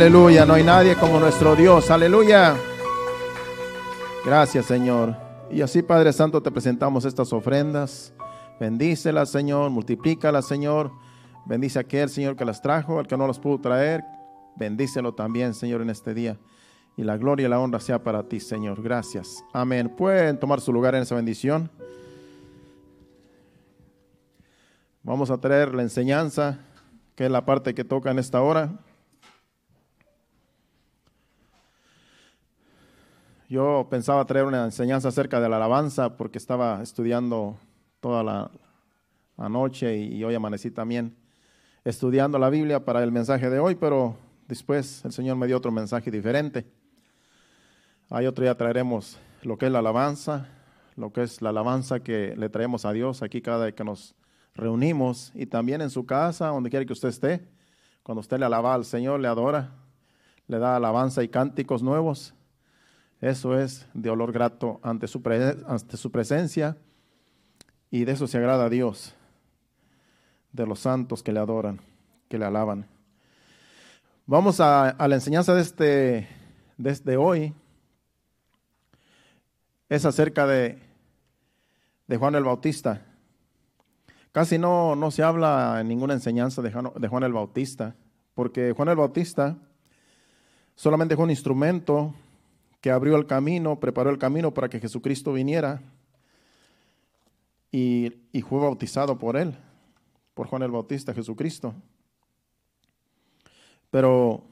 Aleluya, no hay nadie como nuestro Dios. Aleluya. Gracias, Señor. Y así, Padre Santo, te presentamos estas ofrendas. Bendícelas, Señor. Multiplícalas, Señor. Bendice a aquel, Señor, que las trajo, al que no las pudo traer. Bendícelo también, Señor, en este día. Y la gloria y la honra sea para ti, Señor. Gracias. Amén. Pueden tomar su lugar en esa bendición. Vamos a traer la enseñanza, que es la parte que toca en esta hora. Yo pensaba traer una enseñanza acerca de la alabanza porque estaba estudiando toda la, noche y, hoy amanecí también estudiando la Biblia para el mensaje de hoy, pero después el Señor me dio otro mensaje diferente. Hay otro día traeremos lo que es la alabanza, lo que es la alabanza que le traemos a Dios aquí cada vez que nos reunimos y también en su casa, donde quiera que usted esté, cuando usted le alaba al Señor, le adora, le da alabanza y cánticos nuevos eso es de olor grato ante su, presencia y de eso se agrada a Dios, de los santos que le adoran, que le alaban. Vamos a, la enseñanza de este, desde hoy. Es acerca de, de Juan el Bautista. Casi no, no se habla en ninguna enseñanza de Juan, de Juan el Bautista, porque Juan el Bautista solamente fue un instrumento que abrió el camino, preparó el camino para que Jesucristo viniera y, fue bautizado por él, por Juan el Bautista, Jesucristo. Pero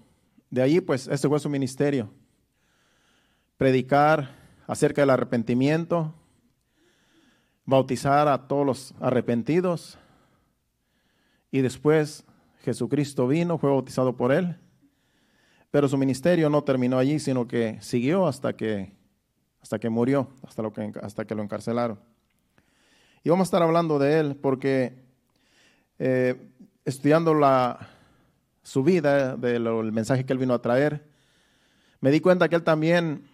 de ahí, pues, ese fue su ministerio. Predicar acerca del arrepentimiento, bautizar a todos los arrepentidos. Y después Jesucristo vino, fue bautizado por él pero su ministerio no terminó allí, sino que siguió hasta que, hasta que murió, hasta, lo que, hasta que lo encarcelaron. Y vamos a estar hablando de él porque eh, estudiando la, su vida, del mensaje que él vino a traer, me di cuenta que él también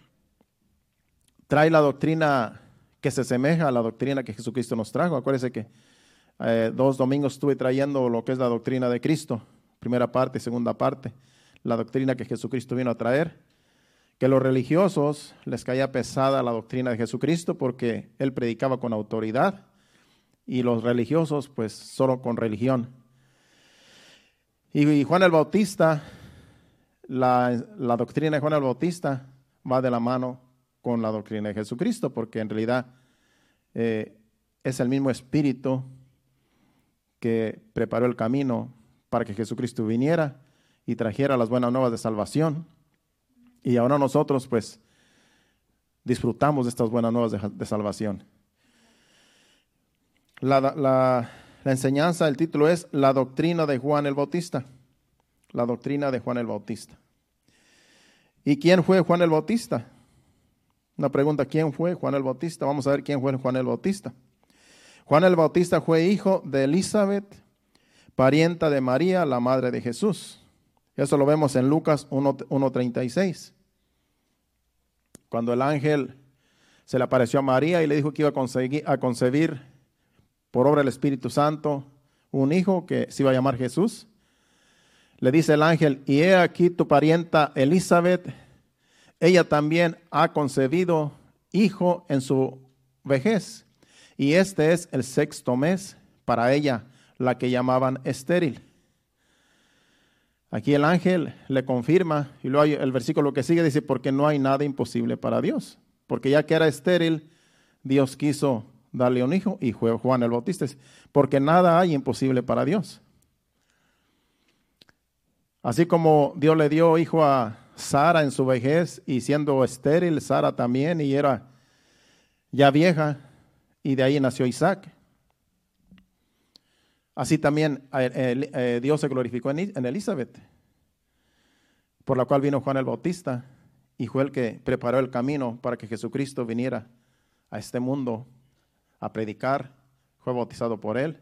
trae la doctrina que se asemeja a la doctrina que Jesucristo nos trajo. Acuérdense que eh, dos domingos estuve trayendo lo que es la doctrina de Cristo, primera parte segunda parte la doctrina que Jesucristo vino a traer, que los religiosos les caía pesada la doctrina de Jesucristo porque él predicaba con autoridad y los religiosos pues solo con religión. Y Juan el Bautista, la, doctrina de Juan el Bautista va de la mano con la doctrina de Jesucristo porque en realidad eh, es el mismo espíritu que preparó el camino para que Jesucristo viniera y trajera las buenas nuevas de salvación. Y ahora nosotros pues disfrutamos de estas buenas nuevas de, salvación. La, la, enseñanza, el título es La doctrina de Juan el Bautista. La doctrina de Juan el Bautista. ¿Y quién fue Juan el Bautista? Una pregunta, ¿quién fue Juan el Bautista? Vamos a ver quién fue Juan el Bautista. Juan el Bautista fue hijo de Elizabeth, parienta de María, la madre de Jesús. Eso lo vemos en Lucas 1.36. Cuando el ángel se le apareció a María y le dijo que iba a, a concebir por obra del Espíritu Santo un hijo que se iba a llamar Jesús. Le dice el ángel, y he aquí tu parienta Elizabeth, ella también ha concebido hijo en su vejez, y este es el sexto mes para ella, la que llamaban estéril Aquí el ángel le confirma y luego el versículo que sigue dice, porque no hay nada imposible para Dios. Porque ya que era estéril, Dios quiso darle un hijo y fue Juan el Bautista. Porque nada hay imposible para Dios. Así como Dios le dio hijo a Sara en su vejez y siendo estéril, Sara también y era ya vieja y de ahí nació Isaac. Así también eh, Dios se glorificó en Elizabeth, por la cual vino Juan el Bautista y fue el que preparó el camino para que Jesucristo viniera a este mundo a predicar, fue bautizado por él.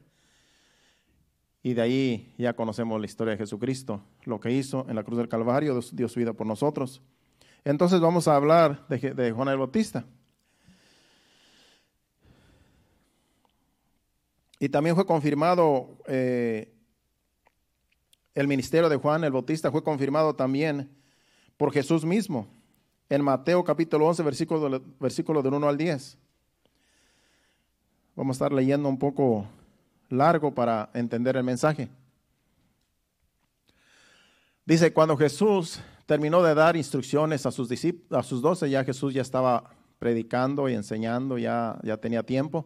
Y de ahí ya conocemos la historia de Jesucristo, lo que hizo en la cruz del Calvario, dio su vida por nosotros. Entonces vamos a hablar de, de Juan el Bautista. Y también fue confirmado eh, el ministerio de Juan el Bautista fue confirmado también por Jesús mismo en Mateo capítulo 11, versículo, versículo del 1 al 10. Vamos a estar leyendo un poco largo para entender el mensaje. Dice, cuando Jesús terminó de dar instrucciones a sus a sus doce, ya Jesús ya estaba predicando y enseñando, ya, ya tenía tiempo.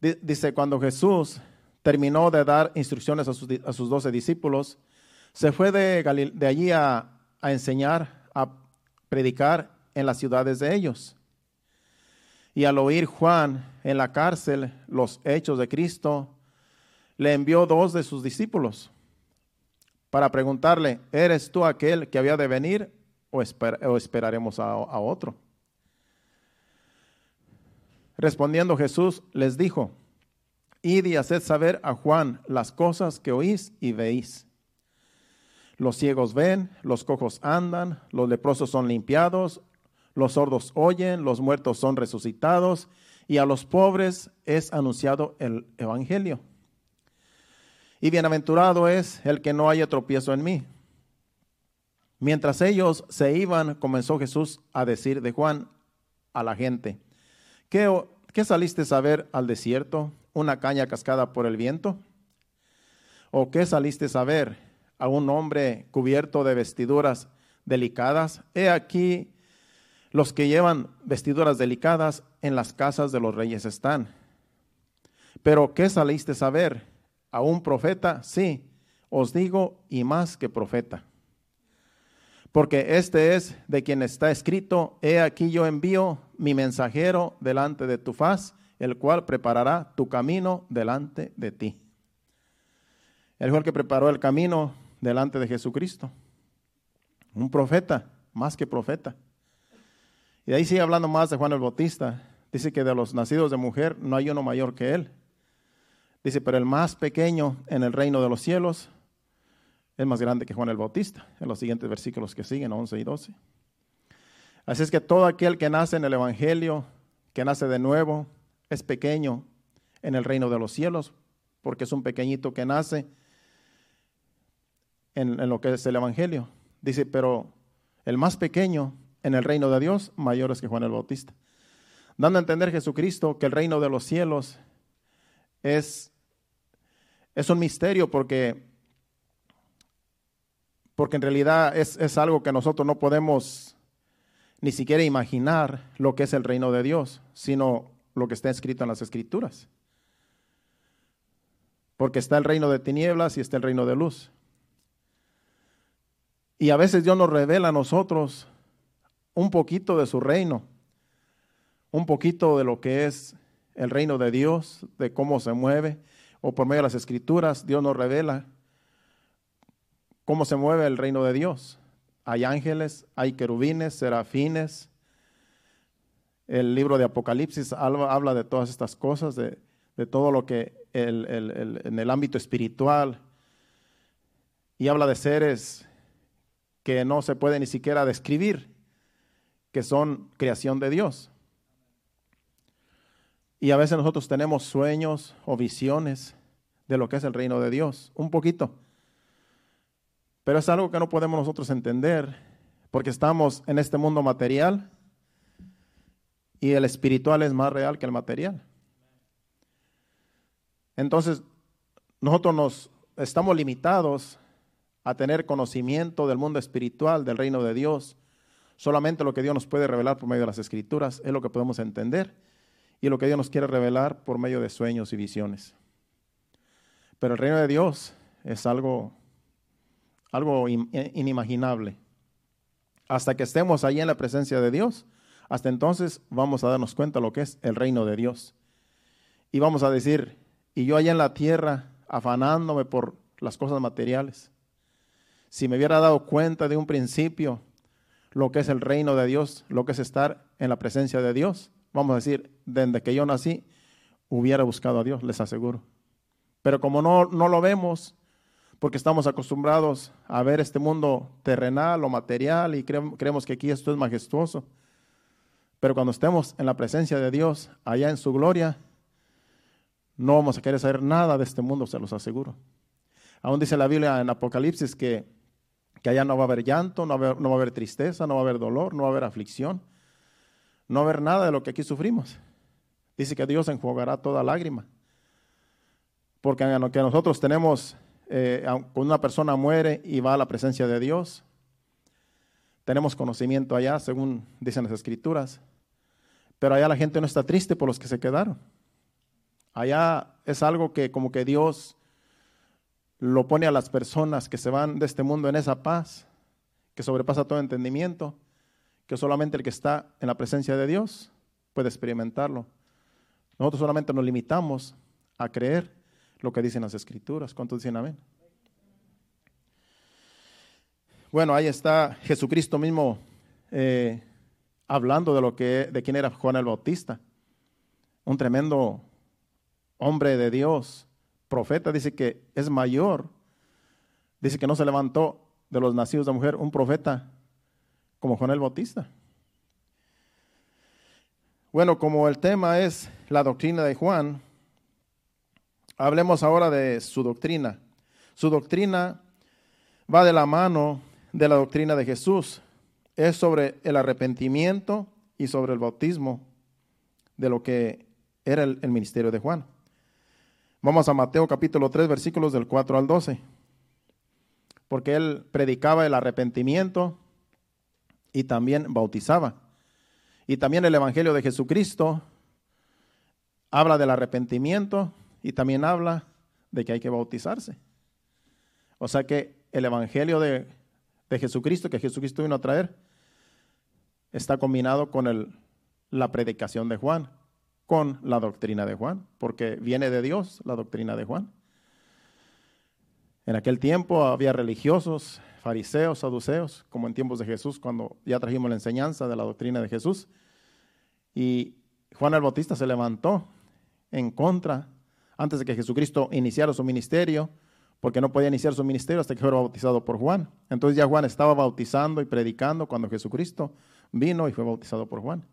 Dice, cuando Jesús terminó de dar instrucciones a sus, doce discípulos, se fue de, de allí a, a enseñar, a predicar en las ciudades de ellos. Y al oír Juan en la cárcel los hechos de Cristo, le envió dos de sus discípulos para preguntarle, ¿eres tú aquel que había de venir o, esperaremos a, a otro? Respondiendo Jesús les dijo, id y haced saber a Juan las cosas que oís y veis. Los ciegos ven, los cojos andan, los leprosos son limpiados, los sordos oyen, los muertos son resucitados, y a los pobres es anunciado el Evangelio. Y bienaventurado es el que no haya tropiezo en mí. Mientras ellos se iban, comenzó Jesús a decir de Juan a la gente, ¿qué, saliste a ver al desierto? ¿Una caña cascada por el viento? ¿O qué saliste a ver a un hombre cubierto de vestiduras delicadas? He aquí, los que llevan vestiduras delicadas en las casas de los reyes están. Pero ¿qué saliste a ver? a un profeta, sí, os digo, y más que profeta. Porque este es de quien está escrito, he aquí yo envío mi mensajero delante de tu faz, el cual preparará tu camino delante de ti. Él fue el que preparó el camino delante de Jesucristo. Un profeta, más que profeta. Y ahí sigue hablando más de Juan el Bautista. Dice que de los nacidos de mujer no hay uno mayor que él. Dice, pero el más pequeño en el reino de los cielos es más grande que Juan el Bautista, en los siguientes versículos que siguen, 11 y 12. Así es que todo aquel que nace en el Evangelio, que nace de nuevo, es pequeño en el reino de los cielos, porque es un pequeñito que nace en, en lo que es el Evangelio. Dice, pero el más pequeño en el reino de Dios, mayor es que Juan el Bautista. Dando a entender Jesucristo que el reino de los cielos es, es un misterio porque, porque en realidad es, es algo que nosotros no podemos ni siquiera imaginar lo que es el reino de Dios, sino lo que está escrito en las escrituras. Porque está el reino de tinieblas y está el reino de luz. Y a veces Dios nos revela a nosotros un poquito de su reino, un poquito de lo que es el reino de Dios, de cómo se mueve, o por medio de las escrituras, Dios nos revela cómo se mueve el reino de Dios. Hay ángeles, hay querubines, serafines. El libro de Apocalipsis habla, de todas estas cosas, de, todo lo que en el ámbito espiritual, y habla de seres que no se puede ni siquiera describir, que son creación de Dios. Y a veces nosotros tenemos sueños o visiones de lo que es el reino de Dios, un poquito. Pero es algo que no podemos nosotros entender porque estamos en este mundo material y el espiritual es más real que el material. Entonces, nosotros nos estamos limitados a tener conocimiento del mundo espiritual, del reino de Dios. Solamente lo que Dios nos puede revelar por medio de las escrituras es lo que podemos entender y lo que Dios nos quiere revelar por medio de sueños y visiones. Pero el reino de Dios es algo, algo inimaginable. Hasta que estemos ahí en la presencia de Dios, hasta entonces vamos a darnos cuenta lo que es el reino de Dios. Y vamos a decir, y yo allá en la tierra afanándome por las cosas materiales, si me hubiera dado cuenta de un principio lo que es el reino de Dios, lo que es estar en la presencia de Dios, vamos a decir, desde que yo nací, hubiera buscado a Dios, les aseguro. Pero como no, no lo vemos, porque estamos acostumbrados a ver este mundo terrenal o material y creemos que aquí esto es majestuoso. Pero cuando estemos en la presencia de Dios, allá en su gloria, no vamos a querer saber nada de este mundo, se los aseguro. Aún dice la Biblia en Apocalipsis que, que allá no va a haber llanto, no va a haber, tristeza, no va a haber dolor, no va a haber aflicción, no va a haber nada de lo que aquí sufrimos. Dice que Dios enjuagará toda lágrima. Porque aunque nosotros tenemos, eh, cuando una persona muere y va a la presencia de Dios, tenemos conocimiento allá, según dicen las escrituras. Pero allá la gente no está triste por los que se quedaron. Allá es algo que como que Dios lo pone a las personas que se van de este mundo en esa paz, que sobrepasa todo entendimiento, que solamente el que está en la presencia de Dios puede experimentarlo. Nosotros solamente nos limitamos a creer lo que dicen las escrituras. ¿Cuántos dicen amén? Bueno, ahí está Jesucristo mismo eh, hablando de lo que de quién era Juan el Bautista, un tremendo hombre de Dios, profeta, dice que es mayor, dice que no se levantó de los nacidos de mujer un profeta como Juan el Bautista. Bueno, como el tema es la doctrina de Juan, hablemos ahora de su doctrina. Su doctrina va de la mano de la doctrina de Jesús. Es sobre el arrepentimiento y sobre el bautismo de lo que era el, ministerio de Juan. Vamos a Mateo capítulo 3, versículos del 4 al 12. Porque él predicaba el arrepentimiento y también bautizaba. Y también el Evangelio de Jesucristo habla del arrepentimiento y también habla de que hay que bautizarse. O sea que el Evangelio de, de Jesucristo, que Jesucristo vino a traer, está combinado con el, la predicación de Juan con la doctrina de Juan, porque viene de Dios la doctrina de Juan. En aquel tiempo había religiosos, fariseos, saduceos, como en tiempos de Jesús, cuando ya trajimos la enseñanza de la doctrina de Jesús. Y Juan el Bautista se levantó en contra, antes de que Jesucristo iniciara su ministerio, porque no podía iniciar su ministerio hasta que fuera bautizado por Juan. Entonces ya Juan estaba bautizando y predicando cuando Jesucristo vino y fue bautizado por Juan.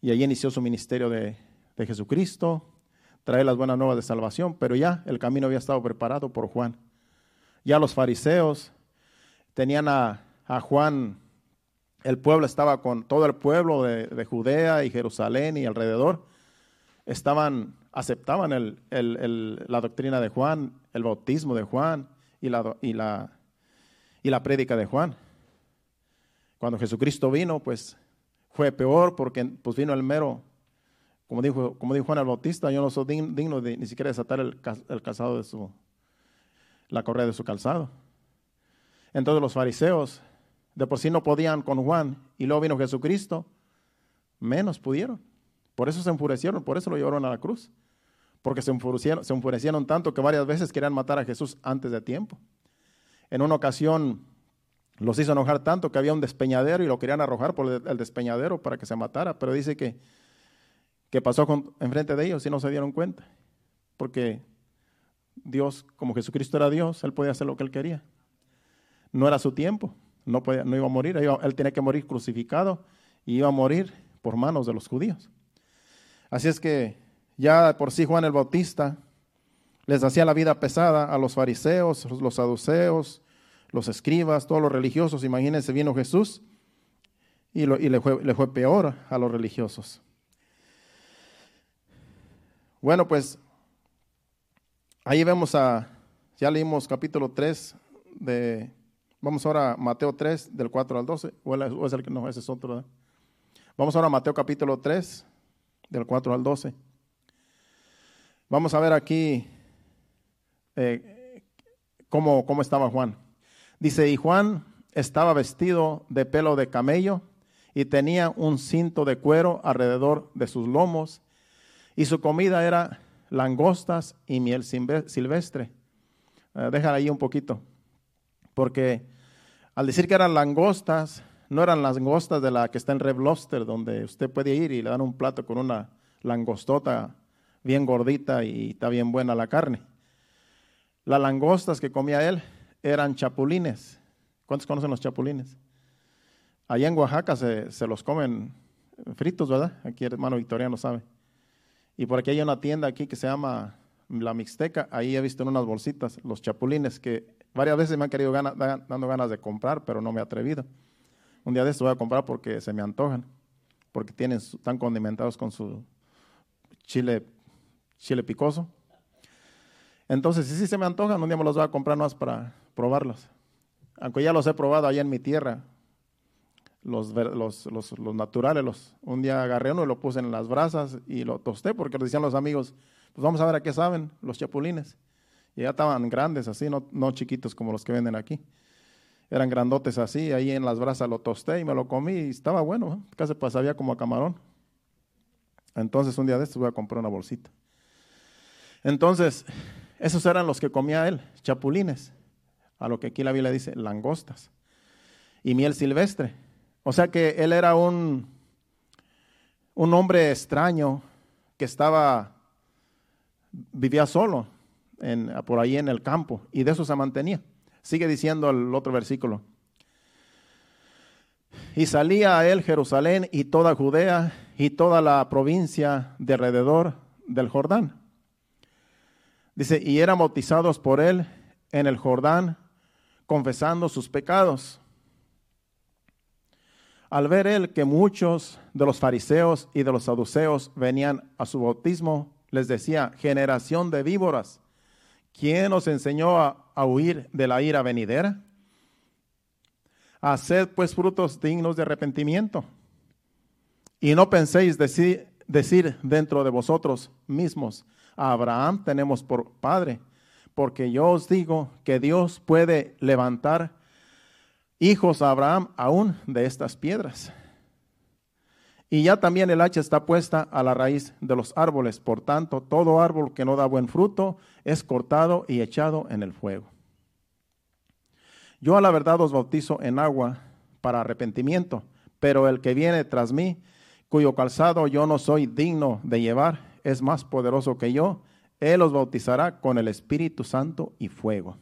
Y allí inició su ministerio de, Jesucristo, trae las buenas nuevas de salvación, pero ya el camino había estado preparado por Juan. Ya los fariseos tenían a, Juan, el pueblo estaba con todo el pueblo de, Judea y Jerusalén y alrededor, estaban, aceptaban el, la doctrina de Juan, el bautismo de Juan y la, y la, y la prédica de Juan. Cuando Jesucristo vino, pues fue peor porque pues vino el mero, como dijo, como dijo Juan el Bautista, yo no soy digno de ni siquiera desatar el, el calzado de su, la correa de su calzado. Entonces los fariseos de por sí no podían con Juan y luego vino Jesucristo, menos pudieron. Por eso se enfurecieron, por eso lo llevaron a la cruz. Porque se enfurecieron, tanto que varias veces querían matar a Jesús antes de tiempo. En una ocasión los hizo enojar tanto que había un despeñadero y lo querían arrojar por el despeñadero para que se matara, pero dice que, que pasó con, enfrente de ellos y no se dieron cuenta, porque Dios, como Jesucristo era Dios, Él podía hacer lo que Él quería. No era su tiempo, no, podía, no iba a morir, Él tenía que morir crucificado y iba a morir por manos de los judíos. Así es que ya por sí Juan el Bautista les hacía la vida pesada a los fariseos, los saduceos, los escribas, todos los religiosos. Imagínense, vino Jesús y, le, fue, peor a los religiosos. Bueno, pues ahí vemos a, ya leímos capítulo 3 de, vamos ahora a Mateo 3 del 4 al 12, o es el que no, ese es otro. Vamos ahora a Mateo capítulo 3 del 4 al 12. Vamos a ver aquí eh, cómo, cómo estaba Juan. Dice, y Juan estaba vestido de pelo de camello y tenía un cinto de cuero alrededor de sus lomos y su comida era langostas y miel silvestre. Uh, déjala ahí un poquito, porque al decir que eran langostas, no eran langostas de la que está en Red Lobster, donde usted puede ir y le dan un plato con una langostota bien gordita y está bien buena la carne. Las langostas que comía él eran chapulines. ¿Cuántos conocen los chapulines? Allá en Oaxaca se, los comen fritos, ¿verdad? Aquí el hermano Victoriano sabe. Y por aquí hay una tienda aquí que se llama la Mixteca, ahí he visto en unas bolsitas los chapulines que varias veces me han querido dando ganas de comprar, pero no me he atrevido. Un día de estos voy a comprar porque se me antojan, porque tienen, están condimentados con su chile, chile picoso. Entonces, si sí se me antojan, un día me los voy a comprar más para probarlos. Aunque ya los he probado allá en mi tierra, los, los, los, naturales. Los, un día agarré uno y lo puse en las brasas y lo tosté porque decían los amigos, pues vamos a ver a qué saben los chapulines. Y ya estaban grandes así, no, no chiquitos como los que venden aquí. Eran grandotes así, ahí en las brasas lo tosté y me lo comí y estaba bueno, casi pues sabía como a camarón. Entonces un día de estos voy a comprar una bolsita. Entonces, esos eran los que comía él, chapulines, a lo que aquí la Biblia dice, langostas y miel silvestre. O sea que él era un, un hombre extraño que estaba, vivía solo por ahí en el campo y de eso se mantenía. Sigue diciendo el otro versículo. Y salía a él Jerusalén y toda Judea y toda la provincia de alrededor del Jordán. Dice, y eran bautizados por él en el Jordán, confesando sus pecados. Al ver él que muchos de los fariseos y de los saduceos venían a su bautismo, les decía, generación de víboras, ¿quién os enseñó a, huir de la ira venidera? Haced pues frutos dignos de arrepentimiento. Y no penséis decir dentro de vosotros mismos, a Abraham tenemos por padre, porque yo os digo que Dios puede levantar hijos a Abraham aún de estas piedras. Y ya también el hacha está puesta a la raíz de los árboles. Por tanto, todo árbol que no da buen fruto es cortado y echado en el fuego. Yo a la verdad os bautizo en agua para arrepentimiento, pero el que viene tras mí, cuyo calzado yo no soy digno de llevar, es más poderoso que yo. Él os bautizará con el Espíritu Santo y fuego.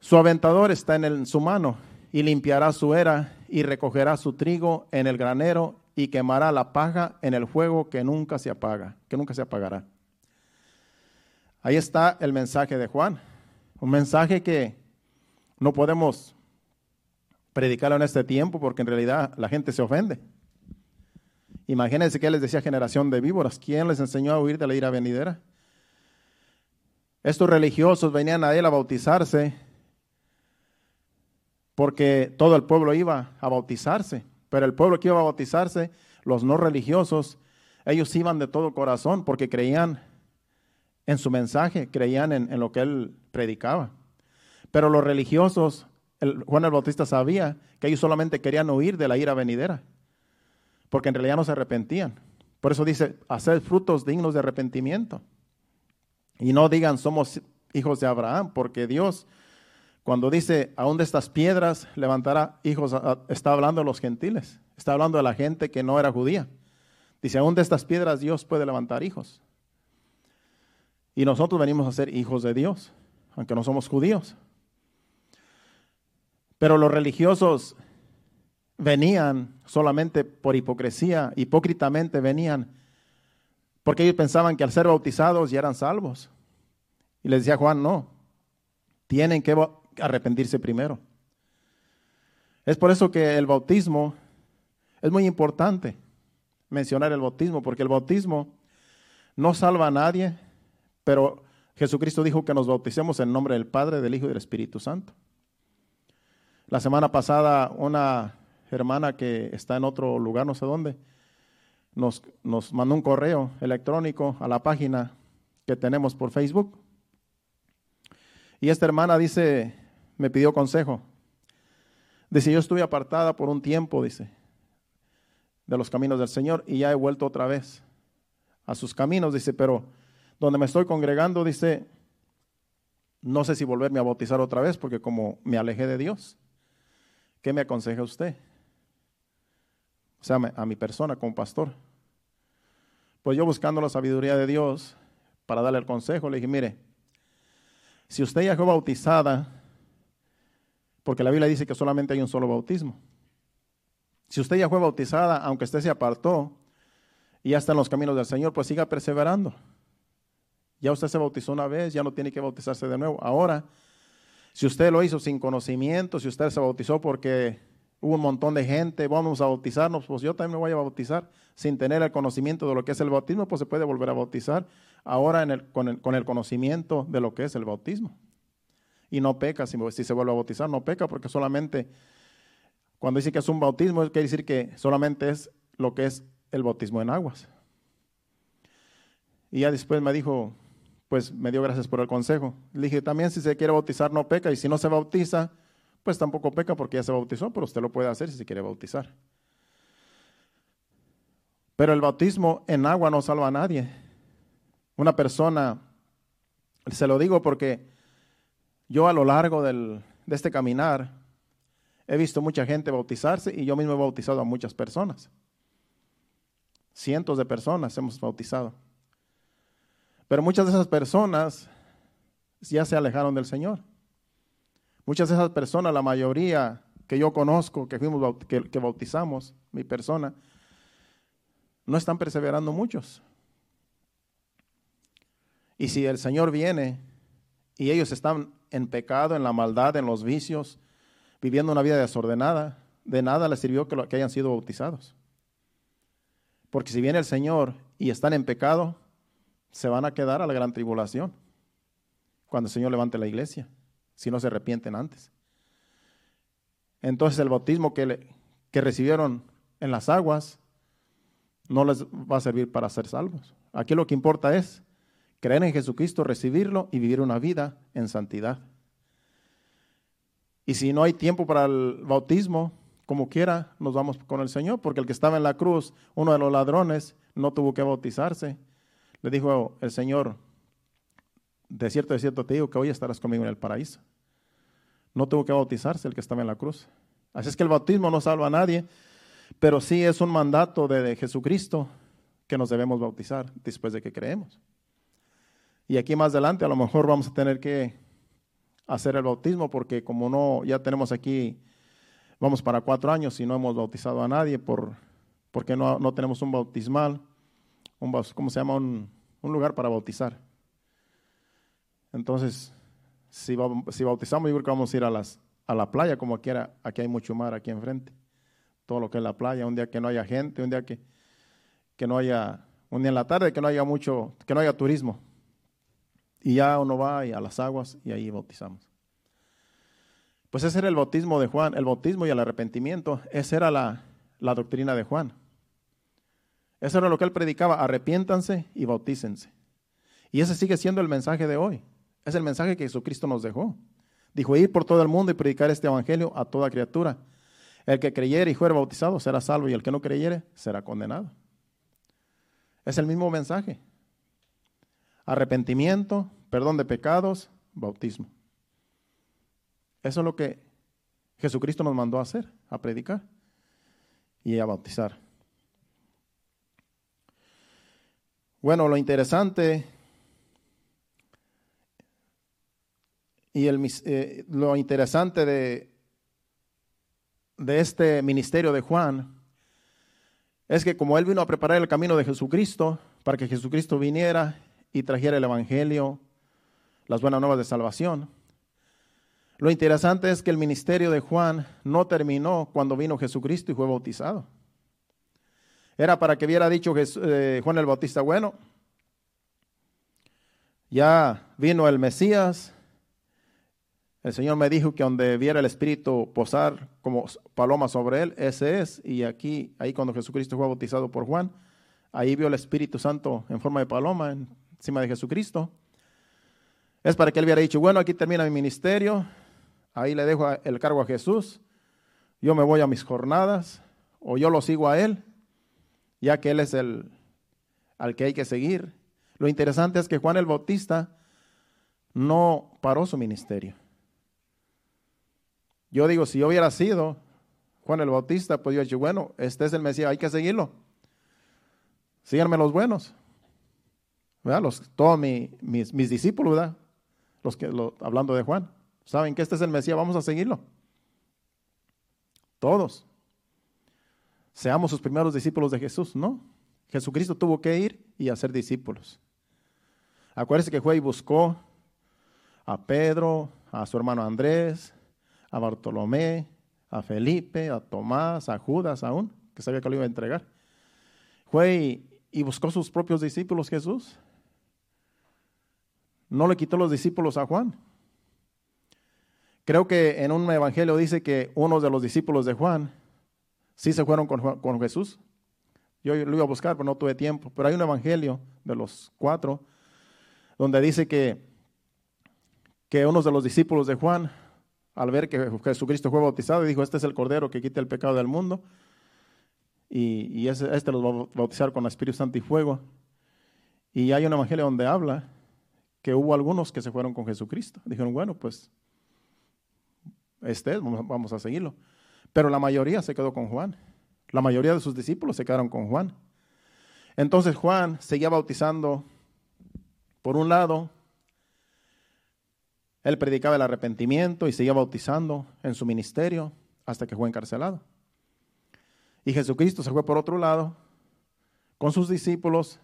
Su aventador está en, su mano y limpiará su era y recogerá su trigo en el granero y quemará la paja en el fuego que nunca se apaga, que nunca se apagará. Ahí está el mensaje de Juan, un mensaje que no podemos predicarlo en este tiempo porque en realidad la gente se ofende. Imagínense que les decía generación de víboras, ¿quién les enseñó a huir de la ira venidera? Estos religiosos venían a él a bautizarse porque todo el pueblo iba a bautizarse, pero el pueblo que iba a bautizarse, los no religiosos, ellos iban de todo corazón porque creían en su mensaje, creían en, lo que él predicaba. Pero los religiosos, Juan el Bautista sabía que ellos solamente querían huir de la ira venidera, porque en realidad no se arrepentían. Por eso dice, hacer frutos dignos de arrepentimiento. Y no digan, somos hijos de Abraham, porque Dios cuando dice, aún de estas piedras levantará hijos, está hablando de los gentiles, está hablando de la gente que no era judía. Dice, aún de estas piedras Dios puede levantar hijos. Y nosotros venimos a ser hijos de Dios, aunque no somos judíos. Pero los religiosos venían solamente por hipocresía, hipócritamente venían, porque ellos pensaban que al ser bautizados ya eran salvos. Y les decía Juan, no, tienen que arrepentirse primero. Es por eso que el bautismo es muy importante mencionar el bautismo, porque el bautismo no salva a nadie, pero Jesucristo dijo que nos bauticemos en nombre del Padre, del Hijo y del Espíritu Santo. La semana pasada una hermana que está en otro lugar, no sé dónde, nos, nos mandó un correo electrónico a la página que tenemos por Facebook. Y esta hermana dice, me pidió consejo. Dice, yo estuve apartada por un tiempo, dice, de los caminos del Señor y ya he vuelto otra vez a sus caminos, dice, pero donde me estoy congregando, dice, no sé si volverme a bautizar otra vez porque como me alejé de Dios, ¿qué me aconseja usted? O sea, a mi persona como pastor. Pues yo buscando la sabiduría de Dios para darle el consejo, le dije, mire, si usted ya fue bautizada porque la Biblia dice que solamente hay un solo bautismo. Si usted ya fue bautizada, aunque usted se apartó y ya está en los caminos del Señor, pues siga perseverando. Ya usted se bautizó una vez, ya no tiene que bautizarse de nuevo. Ahora, si usted lo hizo sin conocimiento, si usted se bautizó porque hubo un montón de gente, vamos a bautizarnos, pues yo también me voy a bautizar sin tener el conocimiento de lo que es el bautismo, pues se puede volver a bautizar ahora con, el, conocimiento de lo que es el bautismo. Y no peca, si, si se vuelve a bautizar, no peca porque solamente cuando dice que es un bautismo, quiere decir que solamente es lo que es el bautismo en aguas. Y ya después me dijo, pues me dio gracias por el consejo. Le dije, también si se quiere bautizar no peca y si no se bautiza, pues tampoco peca porque ya se bautizó, pero usted lo puede hacer si se quiere bautizar. Pero el bautismo en agua no salva a nadie. Una persona, se lo digo porque yo a lo largo de este caminar he visto mucha gente bautizarse y yo mismo he bautizado a muchas personas. Cientos de personas hemos bautizado. Pero muchas de esas personas ya se alejaron del Señor. Muchas de esas personas, la mayoría que yo conozco, que fuimos que, que bautizamos, mi persona, no están perseverando muchos. Y si el Señor viene y ellos están en pecado, en la maldad, en los vicios, viviendo una vida desordenada, de nada les sirvió que, que hayan sido bautizados. Porque si viene el Señor y están en pecado, se van a quedar a la gran tribulación cuando el Señor levante la iglesia, si no se arrepienten antes. Entonces el bautismo que, que recibieron en las aguas no les va a servir para ser salvos. Aquí lo que importa es creer en Jesucristo, recibirlo y vivir una vida en santidad. Y si no hay tiempo para el bautismo, como quiera, nos vamos con el Señor, porque el que estaba en la cruz, uno de los ladrones, no tuvo que bautizarse le dijo el Señor, de cierto, de cierto te digo que hoy estarás conmigo en el paraíso. No tuvo que bautizarse el que estaba en la cruz. Así es que el bautismo no salva a nadie, pero sí es un mandato de, Jesucristo que nos debemos bautizar después de que creemos. Y aquí más adelante a lo mejor vamos a tener que hacer el bautismo porque como no, ya tenemos aquí, vamos para cuatro años y no hemos bautizado a nadie por, porque no, no tenemos un bautismal un, ¿cómo se llama? Un, lugar para bautizar. Entonces, si, bautizamos, yo creo que vamos a ir a, las, a la playa, como aquí, aquí hay mucho mar aquí enfrente. Todo lo que es la playa, un día que no haya gente, un día que, que no haya, un día en la tarde que no haya mucho, que no haya turismo. Y ya uno va a las aguas y ahí bautizamos. Pues ese era el bautismo de Juan, el bautismo y el arrepentimiento, esa era la, la doctrina de Juan. Eso era lo que él predicaba, arrepiéntanse y bautícense. Y ese sigue siendo el mensaje de hoy. Es el mensaje que Jesucristo nos dejó. Dijo, ir por todo el mundo y predicar este evangelio a toda criatura. El que creyere y fuere bautizado será salvo y el que no creyere será condenado. Es el mismo mensaje. Arrepentimiento, perdón de pecados, bautismo. Eso es lo que Jesucristo nos mandó a hacer, a predicar y a bautizar. Bueno, lo interesante y el, eh, lo interesante de, de este ministerio de Juan es que como él vino a preparar el camino de Jesucristo para que Jesucristo viniera y trajera el Evangelio, las buenas nuevas de salvación, lo interesante es que el ministerio de Juan no terminó cuando vino Jesucristo y fue bautizado. Era para que hubiera dicho eh, Juan el Bautista, bueno, ya vino el Mesías. El Señor me dijo que donde viera el Espíritu posar como paloma sobre él, ese es. Y aquí, ahí cuando Jesucristo fue bautizado por Juan, ahí vio el Espíritu Santo en forma de paloma encima de Jesucristo. Es para que él hubiera dicho, bueno, aquí termina mi ministerio, ahí le dejo el cargo a Jesús, yo me voy a mis jornadas, o yo lo sigo a él, ya que Él es el al que hay que seguir. Lo interesante es que Juan el Bautista no paró su ministerio. Yo digo, si yo hubiera sido Juan el Bautista, pues yo dicho, bueno, este es el Mesías, hay que seguirlo. Síganme los buenos. ¿Verdad? Los, todos mis, discípulos, ¿verdad? Los que, hablando de Juan, saben que este es el Mesías, vamos a seguirlo. Todos seamos sus primeros discípulos de Jesús. No, Jesucristo tuvo que ir y hacer discípulos. Acuérdese que fue y buscó a Pedro, a su hermano Andrés, a Bartolomé, a Felipe, a Tomás, a Judas aún, que sabía que lo iba a entregar. Fue y, buscó sus propios discípulos Jesús. No le quitó los discípulos a Juan. Creo que en un evangelio dice que unos de los discípulos de Juan sí se fueron con, con Jesús. Yo lo iba a buscar, pero no tuve tiempo. Pero hay un evangelio de los cuatro donde dice que, que unos de los discípulos de Juan, al ver que Jesucristo fue bautizado, dijo, este es el Cordero que quita el pecado del mundo, y, y este los va a bautizar con Espíritu Santo y fuego. Y hay un evangelio donde habla que hubo algunos que se fueron con Jesucristo. Dijeron, bueno, pues este vamos a seguirlo. Pero la mayoría se quedó con Juan. La mayoría de sus discípulos se quedaron con Juan. Entonces Juan seguía bautizando por un lado, él predicaba el arrepentimiento y seguía bautizando en su ministerio hasta que fue encarcelado. Y Jesucristo se fue por otro lado con sus discípulos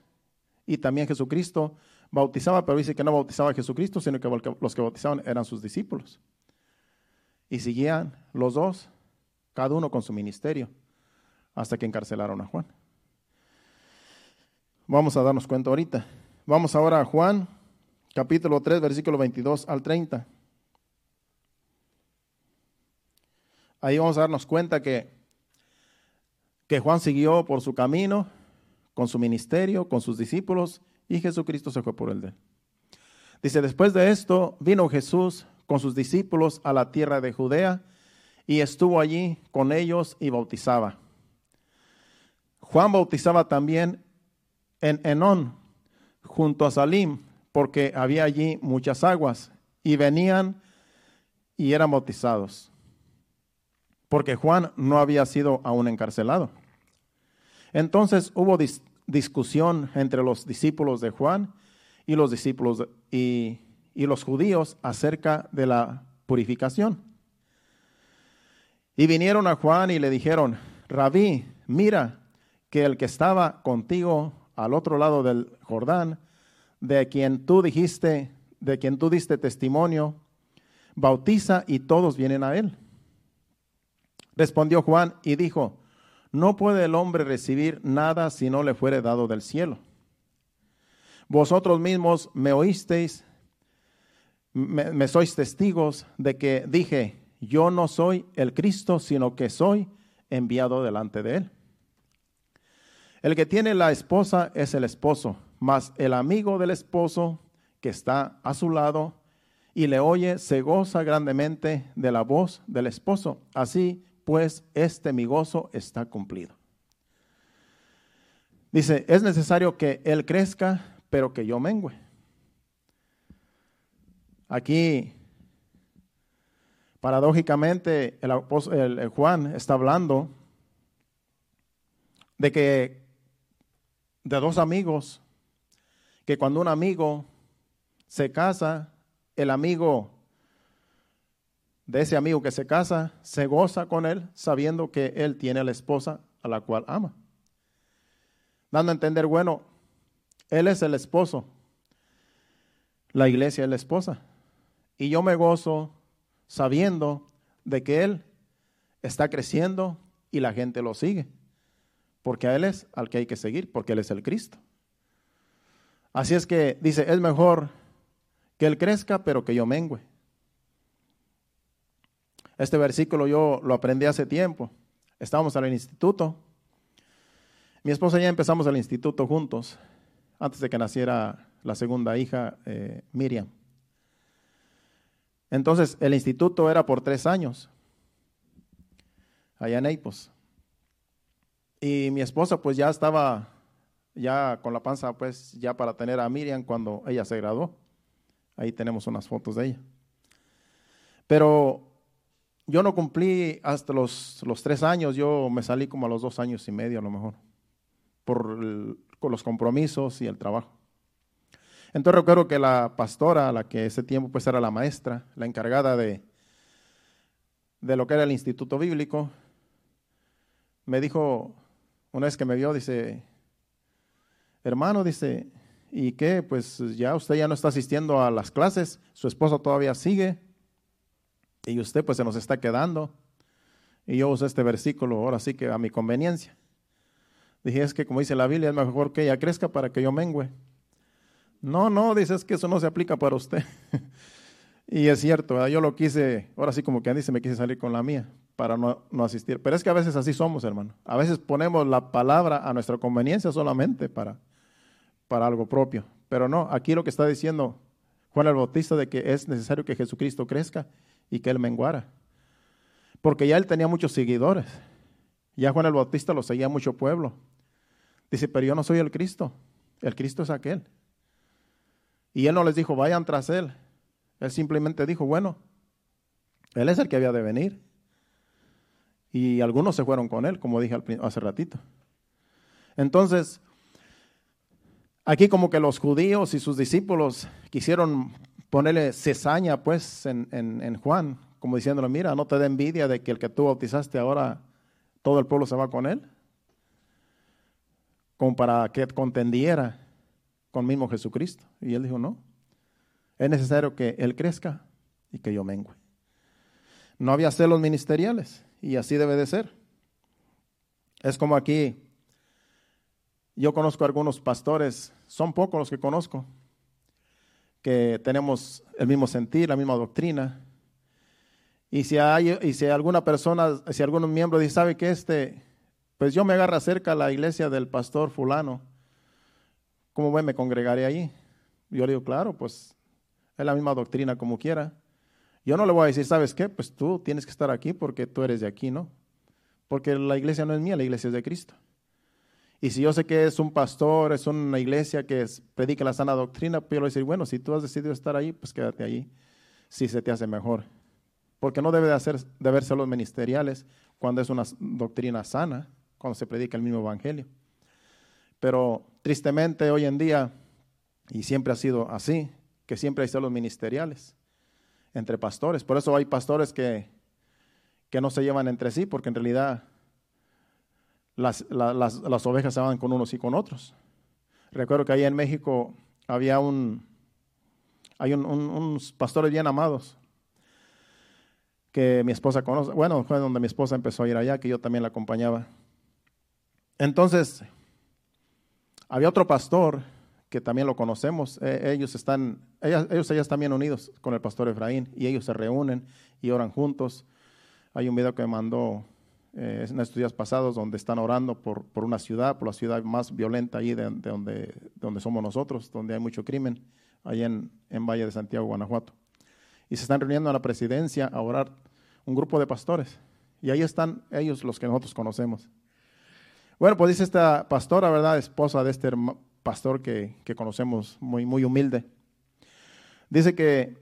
y también Jesucristo bautizaba, pero dice que no bautizaba a Jesucristo, sino que los que bautizaban eran sus discípulos. Y seguían los dos, cada uno con su ministerio, hasta que encarcelaron a Juan. Vamos a darnos cuenta ahorita. Vamos ahora a Juan, capítulo 3, versículo 22 al 30. Ahí vamos a darnos cuenta que, que Juan siguió por su camino, con su ministerio, con sus discípulos, y Jesucristo se fue por el de él. Dice, después de esto vino Jesús con sus discípulos a la tierra de Judea y estuvo allí con ellos y bautizaba. Juan bautizaba también en Enón, junto a Salim, porque había allí muchas aguas, y venían y eran bautizados, porque Juan no había sido aún encarcelado. Entonces hubo discusión entre los discípulos de Juan y los discípulos y, y los judíos acerca de la purificación. Y vinieron a Juan y le dijeron, Rabí, mira que el que estaba contigo al otro lado del Jordán, de quien tú dijiste, de quien tú diste testimonio, bautiza y todos vienen a él. Respondió Juan y dijo, no puede el hombre recibir nada si no le fuere dado del cielo. Vosotros mismos me oísteis, me, me sois testigos de que dije, yo no soy el Cristo, sino que soy enviado delante de él. El que tiene la esposa es el esposo, mas el amigo del esposo que está a su lado y le oye se goza grandemente de la voz del esposo. Así pues, este mi gozo está cumplido. Dice, es necesario que él crezca, pero que yo mengüe. Aquí, paradójicamente, el, el Juan está hablando de que de dos amigos, que cuando un amigo se casa, el amigo de ese amigo que se casa se goza con él sabiendo que él tiene a la esposa a la cual ama. Dando a entender, bueno, él es el esposo, la iglesia es la esposa. Y yo me gozo sabiendo de que él está creciendo y la gente lo sigue porque a Él es al que hay que seguir, porque Él es el Cristo. Así es que dice, es mejor que Él crezca, pero que yo mengüe. Este versículo yo lo aprendí hace tiempo. Estábamos en el instituto. Mi esposa y yo empezamos el instituto juntos, antes de que naciera la segunda hija, eh, Miriam. Entonces, el instituto era por tres años, allá en Eipos. Y mi esposa pues ya estaba ya con la panza pues ya para tener a Miriam cuando ella se graduó. Ahí tenemos unas fotos de ella. Pero yo no cumplí hasta los, los tres años, yo me salí como a los dos años y medio a lo mejor, por con los compromisos y el trabajo. Entonces recuerdo que la pastora, la que ese tiempo pues era la maestra, la encargada de, de lo que era el instituto bíblico, me dijo, una vez que me vio, dice, hermano, dice, ¿y qué? Pues ya usted ya no está asistiendo a las clases, su esposo todavía sigue y usted pues se nos está quedando. Y yo uso este versículo ahora sí que a mi conveniencia. Dije, es que como dice la Biblia, es mejor que ella crezca para que yo mengüe. No, no, dice, es que eso no se aplica para usted. y es cierto, yo lo quise, ahora sí como que dice, me quise salir con la mía para no, no, asistir. Pero es que a veces así somos, hermano. A veces ponemos la palabra a nuestra conveniencia solamente para, para algo propio. Pero no, aquí lo que está diciendo Juan el Bautista de que es necesario que Jesucristo crezca y que Él menguara. Porque ya Él tenía muchos seguidores. Ya Juan el Bautista lo seguía mucho pueblo. Dice, pero yo no soy el Cristo. El Cristo es aquel. Y Él no les dijo, vayan tras Él. Él simplemente dijo, bueno, Él es el que había de venir. Y algunos se fueron con Él, como dije hace ratito. Entonces, aquí como que los judíos y sus discípulos quisieron ponerle cesaña pues en, en, Juan, como diciéndole, mira, no te da envidia de que el que tú bautizaste ahora todo el pueblo se va con él, como para que contendiera con mismo Jesucristo. Y él dijo, no, es necesario que él crezca y que yo mengue. No había celos ministeriales y así debe de ser. Es como aquí, yo conozco algunos pastores, son pocos los que conozco, que tenemos el mismo sentir, la misma doctrina. Y si hay, y si alguna persona, si algún miembro dice, ¿sabe que este? Pues yo me agarro cerca a la iglesia del pastor fulano. ¿Cómo? Me congregaré allí. Yo le digo, claro, pues es la misma doctrina como quiera. Yo no le voy a decir, ¿sabes qué? Pues tú tienes que estar aquí porque tú eres de aquí, ¿no? Porque la iglesia no es mía, la iglesia es de Cristo. Y si yo sé que es un pastor, es una iglesia que predica la sana doctrina, pues yo le voy a decir, bueno, si tú has decidido estar ahí, pues quédate ahí, si se te hace mejor. Porque no debe de, hacer, de verse los ministeriales cuando es una doctrina sana, cuando se predica el mismo evangelio. Pero tristemente hoy en día, y siempre ha sido así, que siempre hay celos ministeriales entre pastores. Por eso hay pastores que, que no se llevan entre sí, porque en realidad las, las, ovejas se van con unos y con otros. Recuerdo que ahí en México había un, hay unos pastores bien amados que mi esposa conoce. Bueno, fue donde mi esposa empezó a ir allá, que yo también la acompañaba. Entonces, había otro pastor que también lo conocemos. E, ellos están, ellos, ellos, ellas también unidos con el pastor Efraín y ellos se reúnen y oran juntos. Hay un video que me mandó eh, en estos días pasados donde están orando por, por, una ciudad, por la ciudad más violenta ahí de, donde, donde somos nosotros, donde hay mucho crimen, ahí en, en Valle de Santiago, Guanajuato. Y se están reuniendo a la presidencia a orar un grupo de pastores. Y ahí están ellos los que nosotros conocemos. Bueno, pues dice esta pastora, ¿verdad? Esposa de este pastor que, que conocemos, muy, muy humilde. Dice que,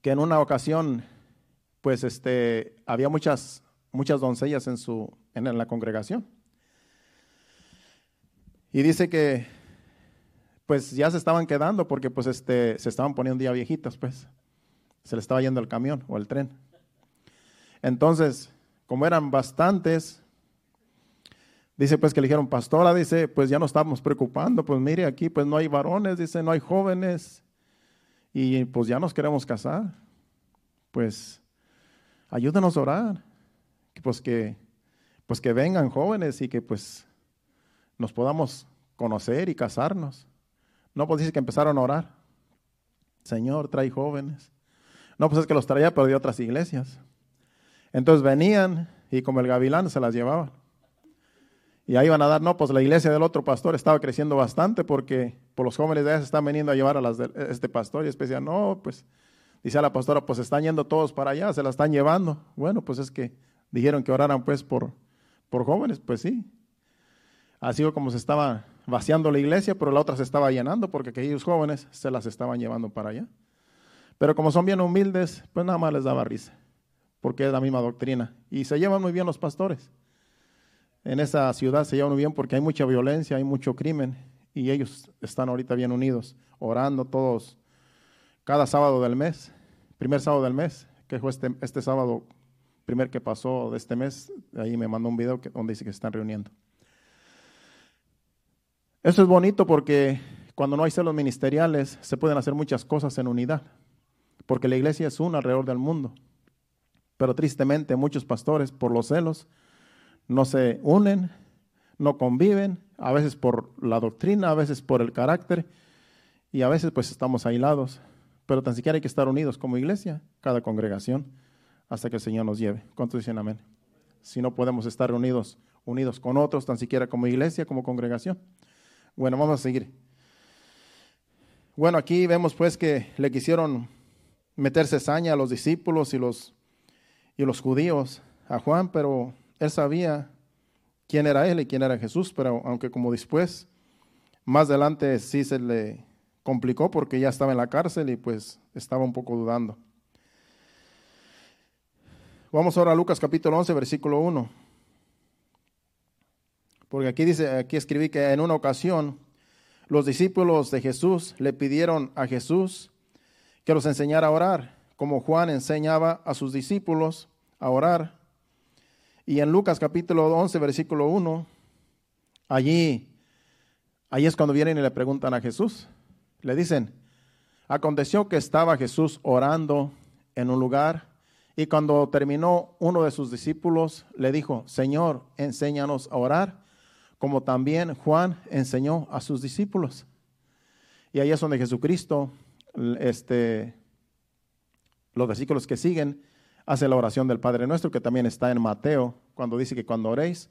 que en una ocasión, pues este, había muchas muchas doncellas en, su, en la congregación. Y dice que pues ya se estaban quedando porque pues este, se estaban poniendo ya viejitas, pues. Se le estaba yendo el camión o el tren. Entonces, como eran bastantes, dice pues que le dijeron, pastora, dice, pues ya no estamos preocupando, pues mire aquí, pues no hay varones, dice, no hay jóvenes, y pues ya nos queremos casar. Pues ayúdenos a orar pues que, pues que vengan jóvenes y que pues nos podamos conocer y casarnos. No, pues dice que empezaron a orar. Señor, trae jóvenes. No, pues es que los traía, pero de otras iglesias. Entonces venían y como el gavilán se las llevaban. Y ahí iban a dar, no, pues la iglesia del otro pastor estaba creciendo bastante porque por los jóvenes de allá se están veniendo a llevar a las de este pastor y especial, no, pues dice la pastora, pues están yendo todos para allá, se la están llevando. Bueno, pues es que dijeron que oraran pues por, por jóvenes, pues sí. Así como se estaba vaciando la iglesia, pero la otra se estaba llenando porque aquellos jóvenes se las estaban llevando para allá. Pero como son bien humildes, pues nada más les daba risa, porque es la misma doctrina. Y se llevan muy bien los pastores. En esa ciudad se llevan muy bien porque hay mucha violencia, hay mucho crimen, y ellos están ahorita bien unidos, orando todos cada sábado del mes, primer sábado del mes, que fue este, este sábado primer que pasó de este mes, ahí me mandó un video donde dice que se están reuniendo. Eso es bonito porque cuando no hay celos ministeriales, se pueden hacer muchas cosas en unidad, porque la iglesia es una alrededor del mundo. Pero tristemente muchos pastores, por los celos, no se unen, no conviven, a veces por la doctrina, a veces por el carácter, y a veces pues estamos aislados. Pero tan siquiera hay que estar unidos como iglesia, cada congregación, hasta que el Señor nos lleve. ¿Cuántos dicen amén? Si no podemos estar unidos, unidos con otros, tan siquiera como iglesia, como congregación. Bueno, vamos a seguir. Bueno, aquí vemos pues que le quisieron meter cesaña a los discípulos y los, y los judíos a Juan, pero él sabía quién era él y quién era Jesús, pero aunque como después, más adelante sí se le complicó porque ya estaba en la cárcel y pues estaba un poco dudando. Vamos ahora a Lucas capítulo 11, versículo 1. Porque aquí dice, aquí escribí que en una ocasión los discípulos de Jesús le pidieron a Jesús que los enseñara a orar, como Juan enseñaba a sus discípulos a orar. Y en Lucas capítulo 11, versículo 1, allí, allí es cuando vienen y le preguntan a Jesús. Le dicen, aconteció que estaba Jesús orando en un lugar y cuando terminó uno de sus discípulos le dijo, Señor, enséñanos a orar, como también Juan enseñó a sus discípulos. Y ahí es donde Jesucristo, este, los versículos que siguen, hace la oración del Padre nuestro, que también está en Mateo, cuando dice que cuando oréis,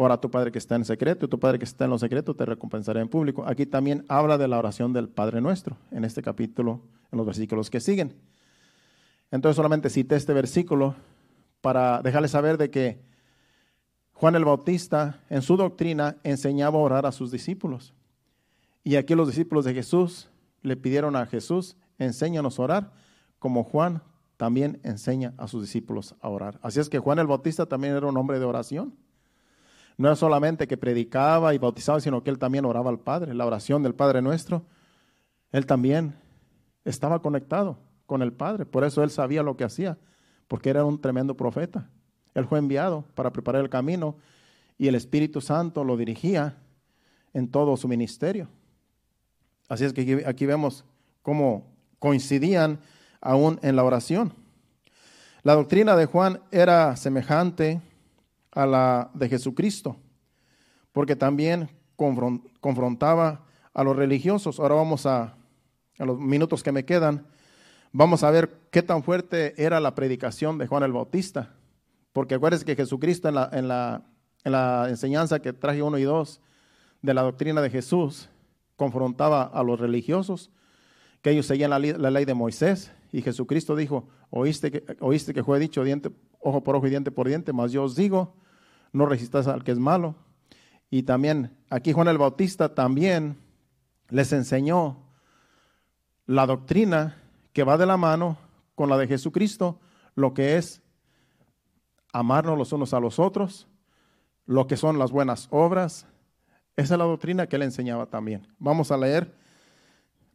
Ora a tu Padre que está en secreto, y tu Padre que está en lo secreto te recompensará en público. Aquí también habla de la oración del Padre nuestro, en este capítulo, en los versículos que siguen. Entonces solamente cité este versículo para dejarles saber de que Juan el Bautista en su doctrina enseñaba a orar a sus discípulos. Y aquí los discípulos de Jesús le pidieron a Jesús, enséñanos a orar, como Juan también enseña a sus discípulos a orar. Así es que Juan el Bautista también era un hombre de oración. No era solamente que predicaba y bautizaba, sino que él también oraba al Padre, la oración del Padre nuestro. Él también estaba conectado con el Padre, por eso él sabía lo que hacía, porque era un tremendo profeta. Él fue enviado para preparar el camino y el Espíritu Santo lo dirigía en todo su ministerio. Así es que aquí vemos cómo coincidían aún en la oración. La doctrina de Juan era semejante a la de Jesucristo, porque también confrontaba a los religiosos. Ahora vamos a, a los minutos que me quedan, vamos a ver qué tan fuerte era la predicación de Juan el Bautista, porque acuérdense que Jesucristo en la, en la, en la enseñanza que traje uno y dos de la doctrina de Jesús, confrontaba a los religiosos, que ellos seguían la, la ley de Moisés, y Jesucristo dijo, oíste que, oíste que fue dicho diente, ojo por ojo y diente por diente, mas yo os digo, no resistas al que es malo. Y también aquí Juan el Bautista también les enseñó la doctrina que va de la mano con la de Jesucristo, lo que es amarnos los unos a los otros, lo que son las buenas obras. Esa es la doctrina que él enseñaba también. Vamos a leer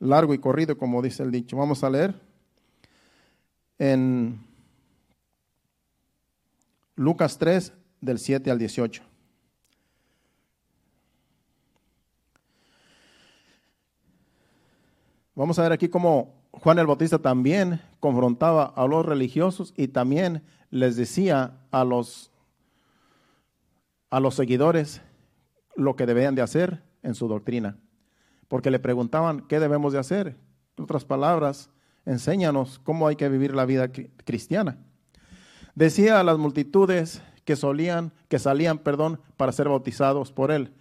largo y corrido, como dice el dicho. Vamos a leer en Lucas 3, del 7 al 18. Vamos a ver aquí cómo Juan el Bautista también confrontaba a los religiosos y también les decía a los, a los seguidores lo que debían de hacer en su doctrina. Porque le preguntaban, ¿qué debemos de hacer? En otras palabras, enséñanos cómo hay que vivir la vida cristiana. Decía a las multitudes que solían, que salían, perdón, para ser bautizados por él.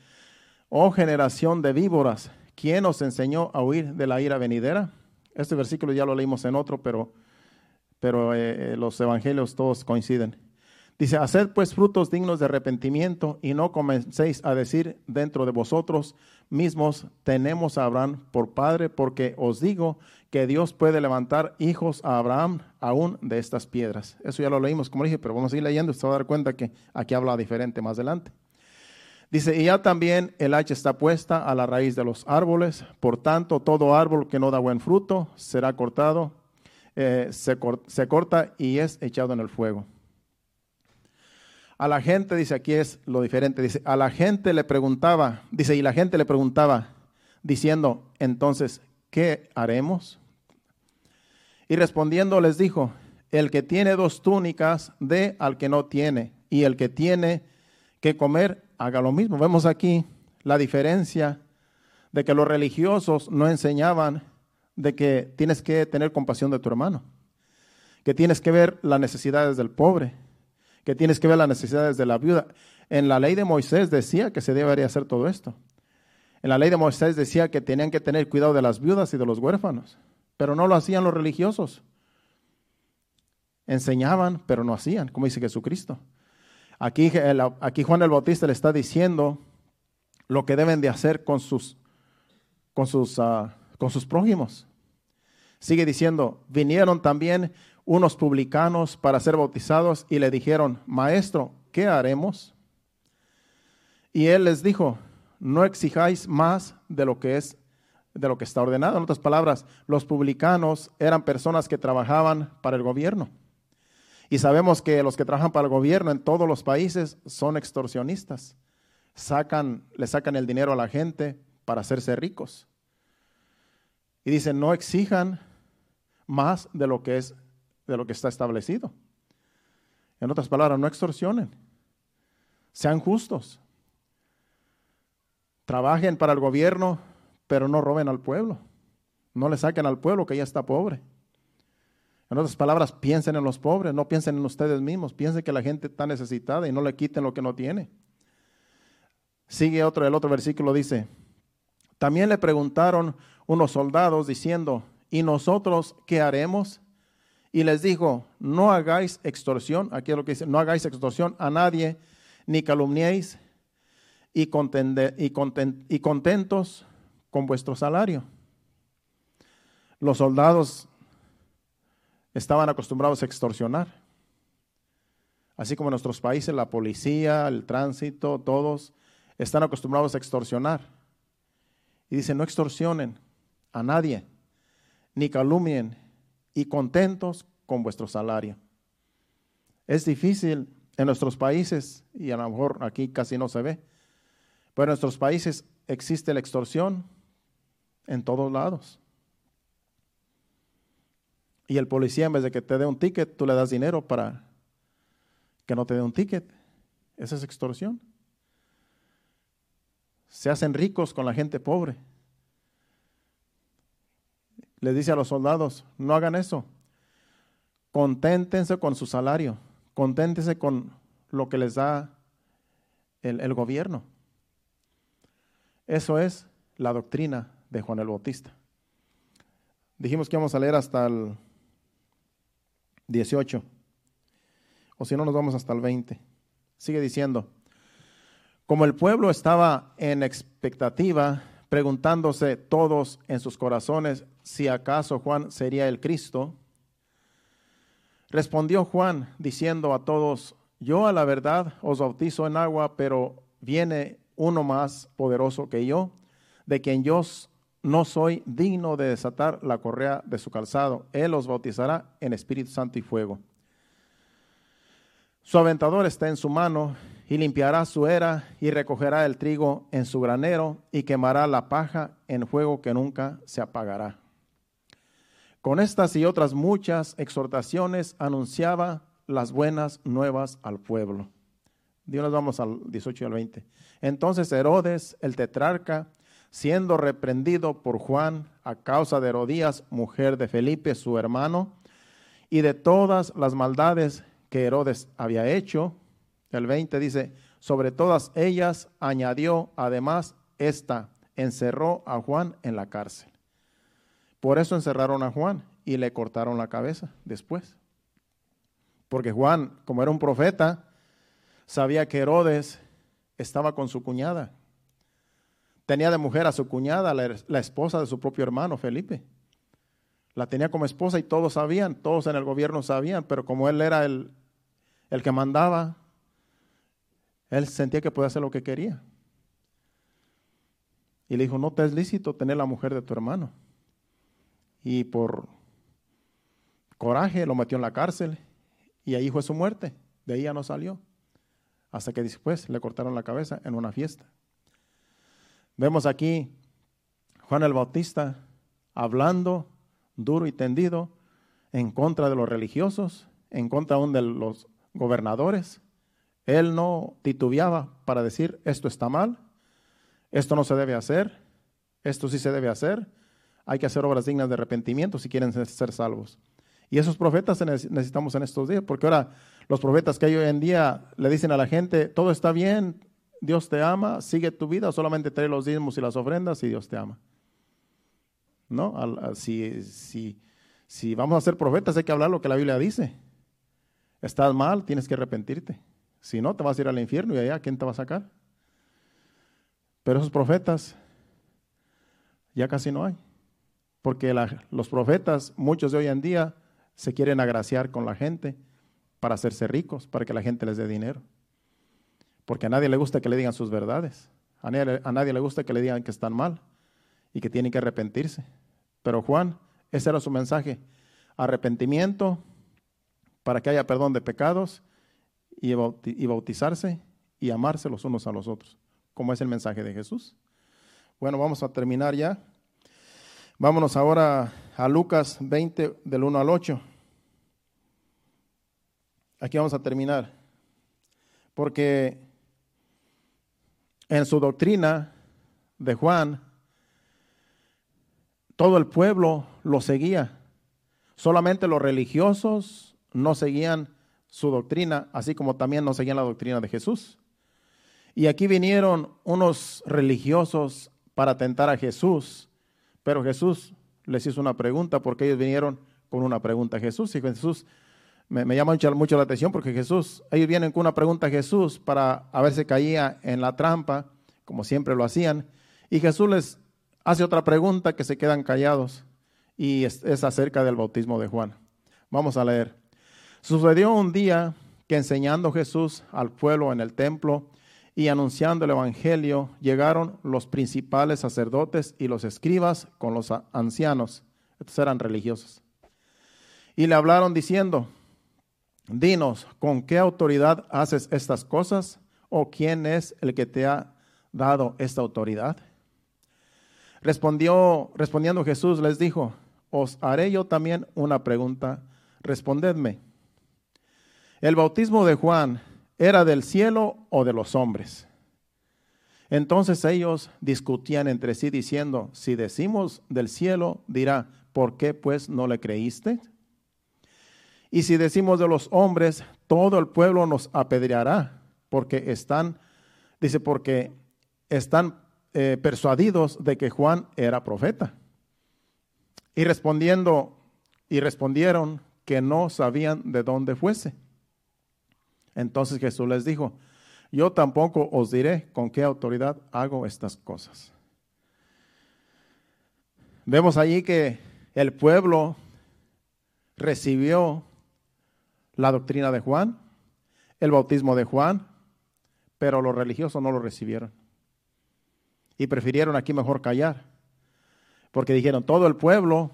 Oh generación de víboras, ¿quién os enseñó a huir de la ira venidera? Este versículo ya lo leímos en otro, pero, pero eh, eh, los evangelios todos coinciden. Dice, haced pues frutos dignos de arrepentimiento y no comencéis a decir dentro de vosotros mismos, tenemos a Abraham por padre, porque os digo que Dios puede levantar hijos a Abraham aún de estas piedras. Eso ya lo leímos, como dije, pero vamos a seguir leyendo, usted va a dar cuenta que aquí habla diferente más adelante. Dice, y ya también el hacha está puesta a la raíz de los árboles, por tanto todo árbol que no da buen fruto será cortado, eh, se, se corta y es echado en el fuego. A la gente, dice aquí es lo diferente, dice, a la gente le preguntaba, dice, y la gente le preguntaba, diciendo, entonces, ¿qué haremos? Y respondiendo les dijo, el que tiene dos túnicas, dé al que no tiene, y el que tiene que comer, haga lo mismo. Vemos aquí la diferencia de que los religiosos no enseñaban de que tienes que tener compasión de tu hermano, que tienes que ver las necesidades del pobre, que tienes que ver las necesidades de la viuda. En la ley de Moisés decía que se debería hacer todo esto. En la ley de Moisés decía que tenían que tener cuidado de las viudas y de los huérfanos, pero no lo hacían los religiosos. Enseñaban, pero no hacían, como dice Jesucristo. Aquí, aquí Juan el Bautista le está diciendo lo que deben de hacer con sus, con sus, ah, con sus prójimos. Sigue diciendo, vinieron también unos publicanos para ser bautizados y le dijeron, maestro, ¿qué haremos? Y él les dijo, no exijáis más de lo que es de lo que está ordenado. En otras palabras, los publicanos eran personas que trabajaban para el gobierno. Y sabemos que los que trabajan para el gobierno en todos los países son extorsionistas. Sacan, le sacan el dinero a la gente para hacerse ricos. Y dicen, no exijan más de lo que es de lo que está establecido. En otras palabras, no extorsionen. Sean justos. Trabajen para el gobierno, pero no roben al pueblo. No le saquen al pueblo que ya está pobre. En otras palabras, piensen en los pobres, no piensen en ustedes mismos, piensen que la gente está necesitada y no le quiten lo que no tiene. Sigue otro, el otro versículo dice, también le preguntaron unos soldados diciendo, ¿y nosotros qué haremos? Y les dijo, no hagáis extorsión, aquí es lo que dice, no hagáis extorsión a nadie, ni calumniéis, y, y contentos con vuestro salario. Los soldados estaban acostumbrados a extorsionar. Así como en nuestros países, la policía, el tránsito, todos están acostumbrados a extorsionar. Y dice, no extorsionen a nadie, ni calumnien, y contentos con vuestro salario. Es difícil en nuestros países, y a lo mejor aquí casi no se ve, pero en nuestros países existe la extorsión en todos lados. Y el policía, en vez de que te dé un ticket, tú le das dinero para que no te dé un ticket. Esa es extorsión. Se hacen ricos con la gente pobre. Le dice a los soldados, no hagan eso. Conténtense con su salario. Conténtense con lo que les da el, el gobierno. Eso es la doctrina de Juan el Bautista. Dijimos que íbamos a leer hasta el 18. O si no, nos vamos hasta el 20. Sigue diciendo, como el pueblo estaba en expectativa, preguntándose todos en sus corazones si acaso Juan sería el Cristo, respondió Juan diciendo a todos, yo a la verdad os bautizo en agua, pero viene uno más poderoso que yo, de quien yo no soy digno de desatar la correa de su calzado. Él os bautizará en Espíritu Santo y fuego. Su aventador está en su mano y limpiará su era y recogerá el trigo en su granero y quemará la paja en fuego que nunca se apagará. Con estas y otras muchas exhortaciones anunciaba las buenas nuevas al pueblo. Dios nos vamos al 18 y al 20. Entonces Herodes, el tetrarca, siendo reprendido por Juan a causa de Herodías, mujer de Felipe, su hermano, y de todas las maldades que Herodes había hecho. El 20 dice, sobre todas ellas añadió además esta, encerró a Juan en la cárcel. Por eso encerraron a Juan y le cortaron la cabeza después. Porque Juan, como era un profeta, sabía que Herodes estaba con su cuñada Tenía de mujer a su cuñada, la, esposa de su propio hermano, Felipe. La tenía como esposa y todos sabían, todos en el gobierno sabían, pero como él era el, el que mandaba, él sentía que podía hacer lo que quería. Y le dijo, no te es lícito tener la mujer de tu hermano. Y por coraje lo metió en la cárcel y ahí fue su muerte. De ahí no salió. Hasta que después le cortaron la cabeza en una fiesta. Vemos aquí Juan el Bautista hablando duro y tendido en contra de los religiosos, en contra aún de los gobernadores. Él no titubeaba para decir, esto está mal, esto no se debe hacer, esto sí se debe hacer, hay que hacer obras dignas de arrepentimiento si quieren ser salvos. Y esos profetas necesitamos en estos días, porque ahora los profetas que hay hoy en día le dicen a la gente, todo está bien, Dios te ama, sigue tu vida, solamente trae los diezmos y las ofrendas y Dios te ama. ¿No? Si, si, si vamos a ser profetas hay que hablar lo que la Biblia dice. Estás mal, tienes que arrepentirte. Si no, te vas a ir al infierno y allá, ¿quién te va a sacar? Pero esos profetas ya casi no hay. Porque los profetas, muchos de hoy en día, se quieren agraciar con la gente para hacerse ricos, para que la gente les dé dinero. Porque a nadie le gusta que le digan sus verdades. A nadie, le gusta que le digan que están mal y que tienen que arrepentirse. Pero Juan, ese era su mensaje. Arrepentimiento para que haya perdón de pecados y bautizarse y amarse los unos a los otros, como es el mensaje de Jesús. Bueno, vamos a terminar ya. Vámonos ahora a Lucas 20 del 1 al 8. Aquí vamos a terminar. Porque en su doctrina de Juan, todo el pueblo lo seguía. Solamente los religiosos no seguían su doctrina, así como también no seguían la doctrina de Jesús. Y aquí vinieron unos religiosos para tentar a Jesús, pero Jesús les hizo una pregunta porque ellos vinieron con una pregunta a Jesús. Y Jesús me, llama mucho, la atención porque Jesús, ellos vienen con una pregunta a Jesús para a ver si caía en la trampa, como siempre lo hacían. Y Jesús les hace otra pregunta que se quedan callados y es, es acerca del bautismo de Juan. Vamos a leer. Sucedió un día que enseñando Jesús al pueblo en el templo, y anunciando el Evangelio, llegaron los principales sacerdotes y los escribas con los ancianos. Estos eran religiosos. Y le hablaron diciendo, dinos, ¿con qué autoridad haces estas cosas? ¿O quién es el que te ha dado esta autoridad? Respondió, respondiendo Jesús les dijo, os haré yo también una pregunta, respondedme. El bautismo de Juan ¿Era del cielo o de los hombres? Entonces ellos discutían entre sí diciendo, si decimos del cielo, dirá, ¿por qué pues no le creíste? Y si decimos de los hombres, todo el pueblo nos apedreará, porque están, dice, porque están eh, persuadidos de que Juan era profeta. Y respondiendo, y respondieron que no sabían de dónde fuese. Entonces Jesús les dijo, yo tampoco os diré con qué autoridad hago estas cosas. Vemos allí que el pueblo recibió la doctrina de Juan, el bautismo de Juan, pero los religiosos no lo recibieron. Y prefirieron aquí mejor callar, porque dijeron, todo el pueblo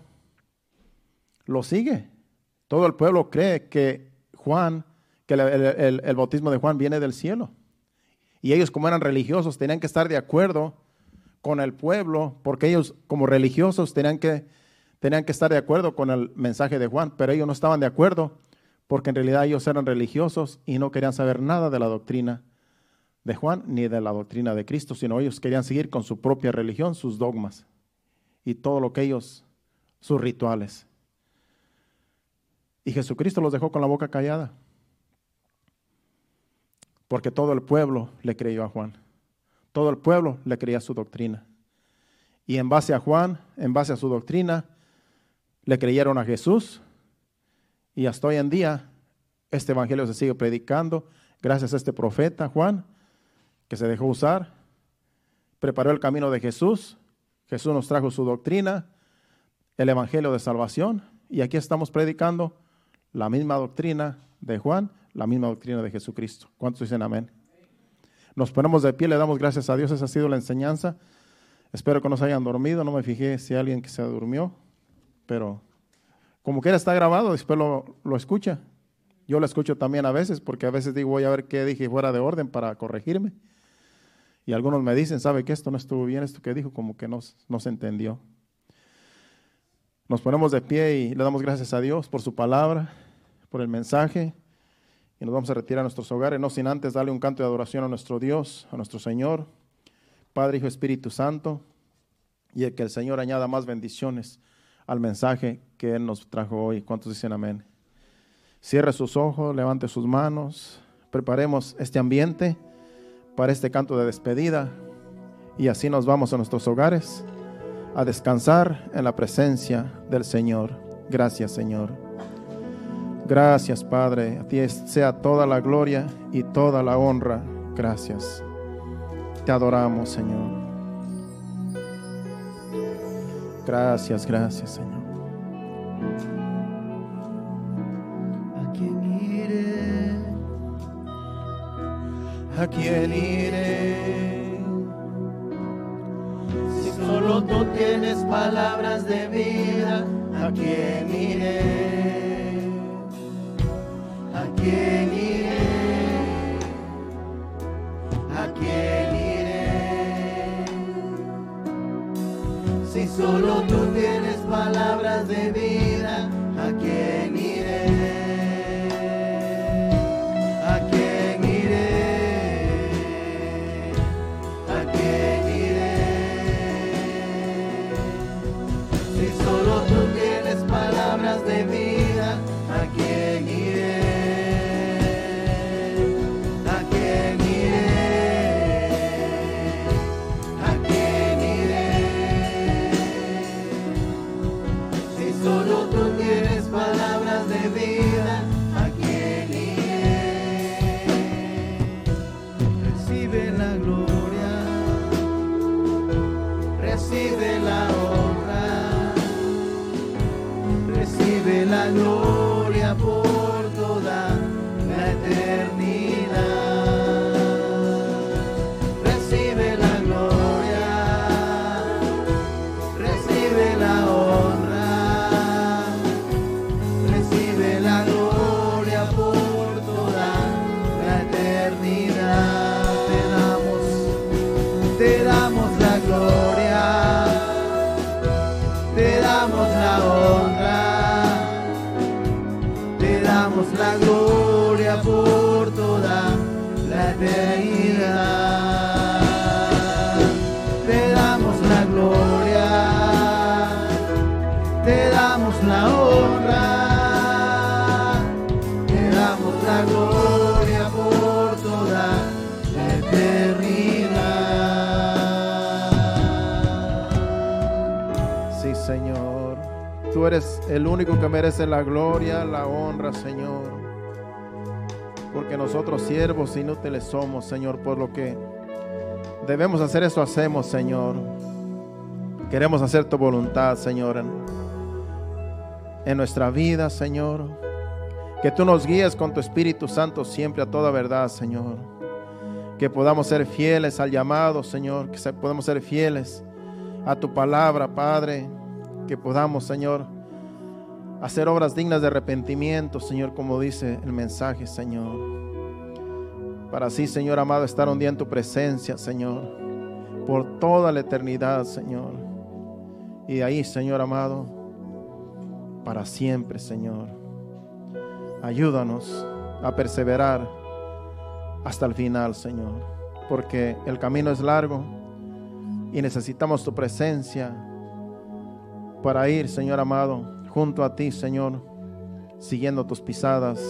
lo sigue, todo el pueblo cree que Juan que el, bautismo de Juan viene del cielo. Y ellos como eran religiosos tenían que estar de acuerdo con el pueblo, porque ellos como religiosos tenían que, tenían que estar de acuerdo con el mensaje de Juan, pero ellos no estaban de acuerdo porque en realidad ellos eran religiosos y no querían saber nada de la doctrina de Juan ni de la doctrina de Cristo, sino ellos querían seguir con su propia religión, sus dogmas y todo lo que ellos, sus rituales. Y Jesucristo los dejó con la boca callada porque todo el pueblo le creyó a Juan. Todo el pueblo le creía su doctrina. Y en base a Juan, en base a su doctrina, le creyeron a Jesús. Y hasta hoy en día este evangelio se sigue predicando gracias a este profeta Juan, que se dejó usar, preparó el camino de Jesús. Jesús nos trajo su doctrina, el evangelio de salvación. Y aquí estamos predicando la misma doctrina de Juan la misma doctrina de Jesucristo. ¿Cuántos dicen amén? Nos ponemos de pie, le damos gracias a Dios, esa ha sido la enseñanza. Espero que no se hayan dormido, no me fijé si alguien que se durmió, pero como quiera está grabado, después lo, lo escucha. Yo lo escucho también a veces, porque a veces digo, voy a ver qué dije fuera de orden para corregirme. Y algunos me dicen, ¿sabe que esto no estuvo bien? Esto que dijo como que no, no se entendió. Nos ponemos de pie y le damos gracias a Dios por su palabra, por el mensaje. Y nos vamos a retirar a nuestros hogares, no sin antes darle un canto de adoración a nuestro Dios, a nuestro Señor, Padre, Hijo, Espíritu Santo. Y que el Señor añada más bendiciones al mensaje que Él nos trajo hoy. ¿Cuántos dicen amén? Cierre sus ojos, levante sus manos, preparemos este ambiente para este canto de despedida y así nos vamos a nuestros hogares a descansar en la presencia del Señor. Gracias Señor. Gracias Padre. A ti sea toda la gloria y toda la honra. Gracias. Te adoramos Señor. Gracias, gracias Señor. ¿A quién iré? ¿A quién iré? Si solo tú tienes palabras de vida, ¿a quién iré? ¿A quién iré? ¿A quién iré? Si solo tú tienes palabras de vida, la gloria, la honra, Señor. Porque nosotros siervos inútiles somos, Señor, por lo que debemos hacer eso hacemos, Señor. Queremos hacer tu voluntad, Señor, en, en nuestra vida, Señor. Que tú nos guíes con tu Espíritu Santo siempre a toda verdad, Señor. Que podamos ser fieles al llamado, Señor. Que podamos ser fieles a tu palabra, Padre. Que podamos, Señor, hacer obras dignas de arrepentimiento, Señor, como dice el mensaje, Señor. Para así, Señor amado, estar un día en tu presencia, Señor, por toda la eternidad, Señor. Y ahí, Señor amado, para siempre, Señor. Ayúdanos a perseverar hasta el final, Señor, porque el camino es largo y necesitamos tu presencia para ir, Señor amado, junto a ti, Señor, siguiendo tus pisadas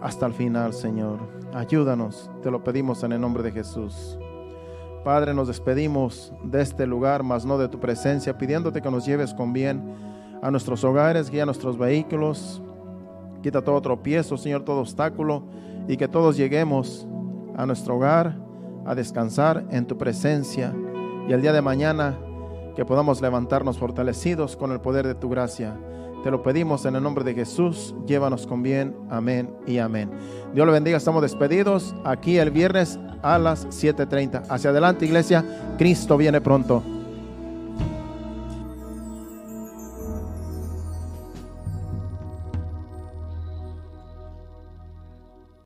hasta el final, Señor. Ayúdanos, te lo pedimos en el nombre de Jesús. Padre, nos despedimos de este lugar, mas no de tu presencia, pidiéndote que nos lleves con bien a nuestros hogares, guía nuestros vehículos, quita todo tropiezo, Señor, todo obstáculo, y que todos lleguemos a nuestro hogar a descansar en tu presencia. Y el día de mañana que podamos levantarnos fortalecidos con el poder de tu gracia. Te lo pedimos en el nombre de Jesús. Llévanos con bien. Amén y amén. Dios le bendiga. Estamos despedidos aquí el viernes a las 7.30. Hacia adelante, iglesia. Cristo viene pronto.